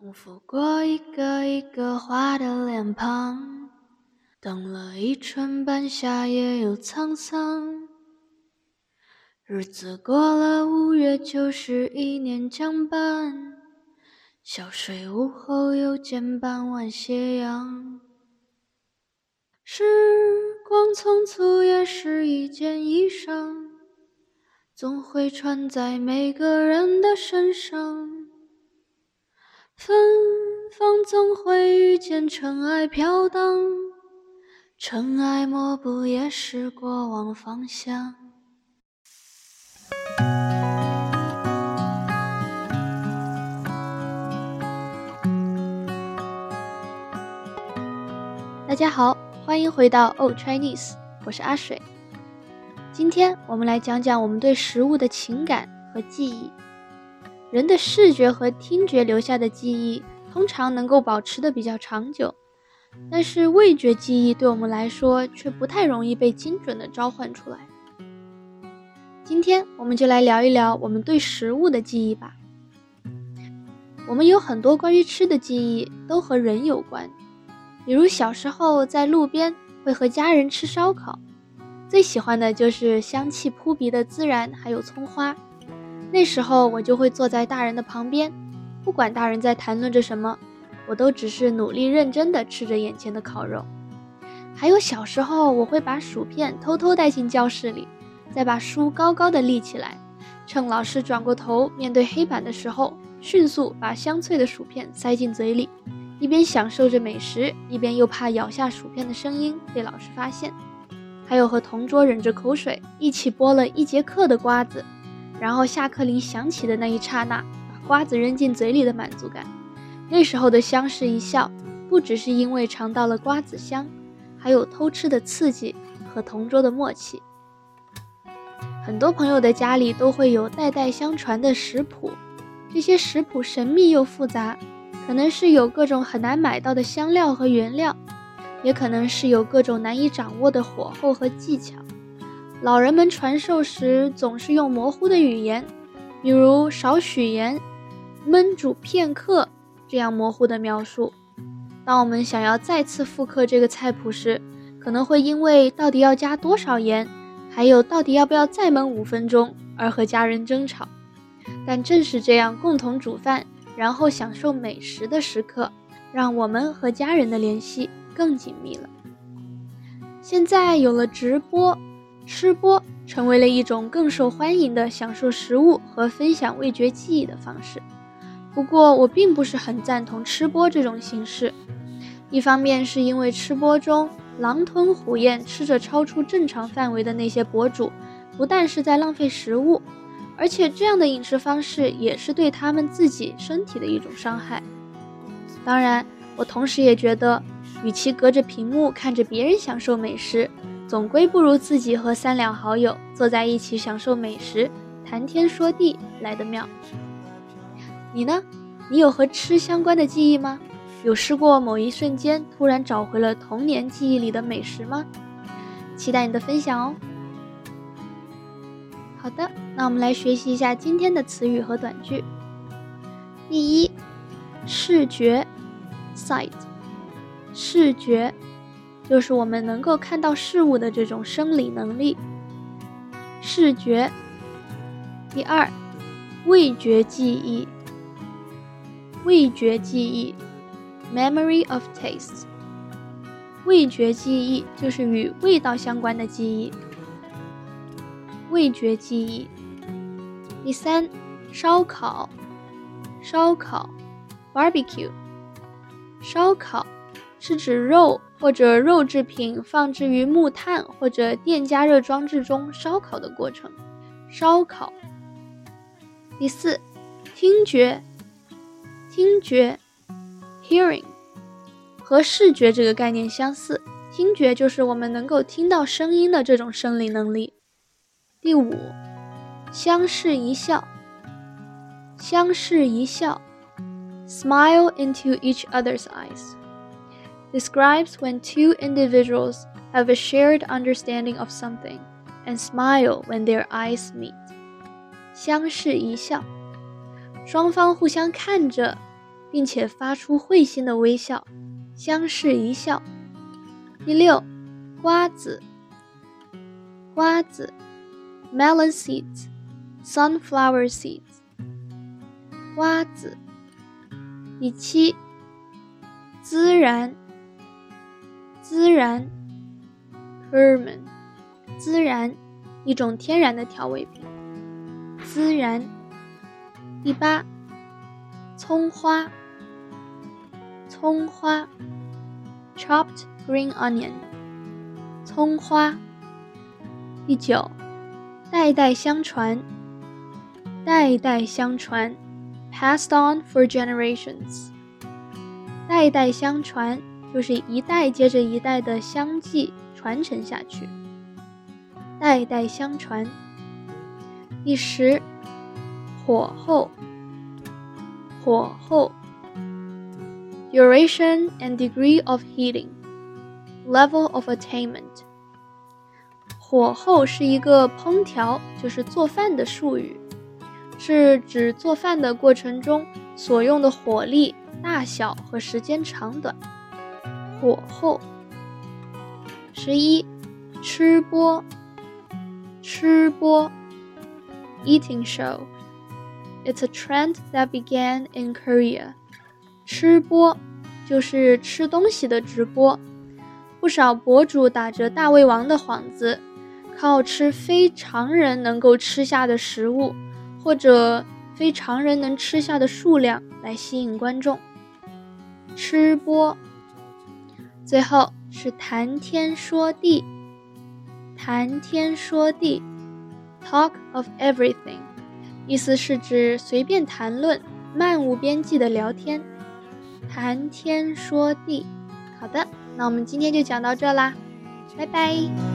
丰富过一个一个花的脸庞，等了一春半夏也有沧桑。日子过了五月，就是一年将半。小睡午后，又见傍晚斜阳。时光匆促，也是一件衣裳，总会穿在每个人的身上。芬芳总会遇见尘埃飘荡，尘埃抹不也是过往芳香。大家好，欢迎回到 Old Chinese，我是阿水。今天我们来讲讲我们对食物的情感和记忆。人的视觉和听觉留下的记忆，通常能够保持的比较长久，但是味觉记忆对我们来说却不太容易被精准的召唤出来。今天我们就来聊一聊我们对食物的记忆吧。我们有很多关于吃的记忆都和人有关。比如小时候在路边会和家人吃烧烤，最喜欢的就是香气扑鼻的孜然还有葱花。那时候我就会坐在大人的旁边，不管大人在谈论着什么，我都只是努力认真地吃着眼前的烤肉。还有小时候我会把薯片偷偷带进教室里，再把书高高的立起来，趁老师转过头面对黑板的时候，迅速把香脆的薯片塞进嘴里。一边享受着美食，一边又怕咬下薯片的声音被老师发现。还有和同桌忍着口水一起剥了一节课的瓜子，然后下课铃响起的那一刹那，把瓜子扔进嘴里的满足感。那时候的相视一笑，不只是因为尝到了瓜子香，还有偷吃的刺激和同桌的默契。很多朋友的家里都会有代代相传的食谱，这些食谱神秘又复杂。可能是有各种很难买到的香料和原料，也可能是有各种难以掌握的火候和技巧。老人们传授时总是用模糊的语言，比如少许盐、焖煮片刻这样模糊的描述。当我们想要再次复刻这个菜谱时，可能会因为到底要加多少盐，还有到底要不要再焖五分钟而和家人争吵。但正是这样共同煮饭。然后享受美食的时刻，让我们和家人的联系更紧密了。现在有了直播，吃播成为了一种更受欢迎的享受食物和分享味觉记忆的方式。不过，我并不是很赞同吃播这种形式。一方面是因为吃播中狼吞虎咽吃着超出正常范围的那些博主，不但是在浪费食物。而且这样的饮食方式也是对他们自己身体的一种伤害。当然，我同时也觉得，与其隔着屏幕看着别人享受美食，总归不如自己和三两好友坐在一起享受美食、谈天说地来的妙。你呢？你有和吃相关的记忆吗？有试过某一瞬间突然找回了童年记忆里的美食吗？期待你的分享哦。好的，那我们来学习一下今天的词语和短句。第一，视觉，sight，视觉就是我们能够看到事物的这种生理能力。视觉。第二，味觉记忆，味觉记忆，memory of taste，味觉记忆就是与味道相关的记忆。味觉记忆。第三，烧烤，烧烤，barbecue。烧烤是指肉或者肉制品放置于木炭或者电加热装置中烧烤的过程。烧烤。第四，听觉，听觉，hearing，和视觉这个概念相似，听觉就是我们能够听到声音的这种生理能力。第五，相视一笑。相视一笑，smile into each other's eyes, describes when two individuals have a shared understanding of something and smile when their eyes meet. 相视一笑，双方互相看着， 并且发出会心的微笑，相视一笑。第六，瓜子，瓜子，melon seeds，sunflower seeds，瓜子。第七，孜然， 孜然，cumin，孜然，一种天然的调味品，孜然。第八，葱花。葱花，chopped green onion，葱花。第九，代代相传，代代相传，passed on for generations。代代相传就是一代接着一代的相继传承下去。代代相传。第十，火候，火候。duration and degree of heating, level of attainment。火候是一个烹调，就是做饭的术语，是指做饭的过程中所用的火力大小和时间长短。火候。十一，吃播，吃播，eating show。It's a trend that began in Korea. 吃播就是吃东西的直播，不少博主打着大胃王的幌子，靠吃非常人能够吃下的食物，或者非常人能吃下的数量来吸引观众。吃播，最后是谈天说地，谈天说地，talk of everything，意思是指随便谈论、漫无边际的聊天。谈天说地，好的，那我们今天就讲到这啦，拜拜。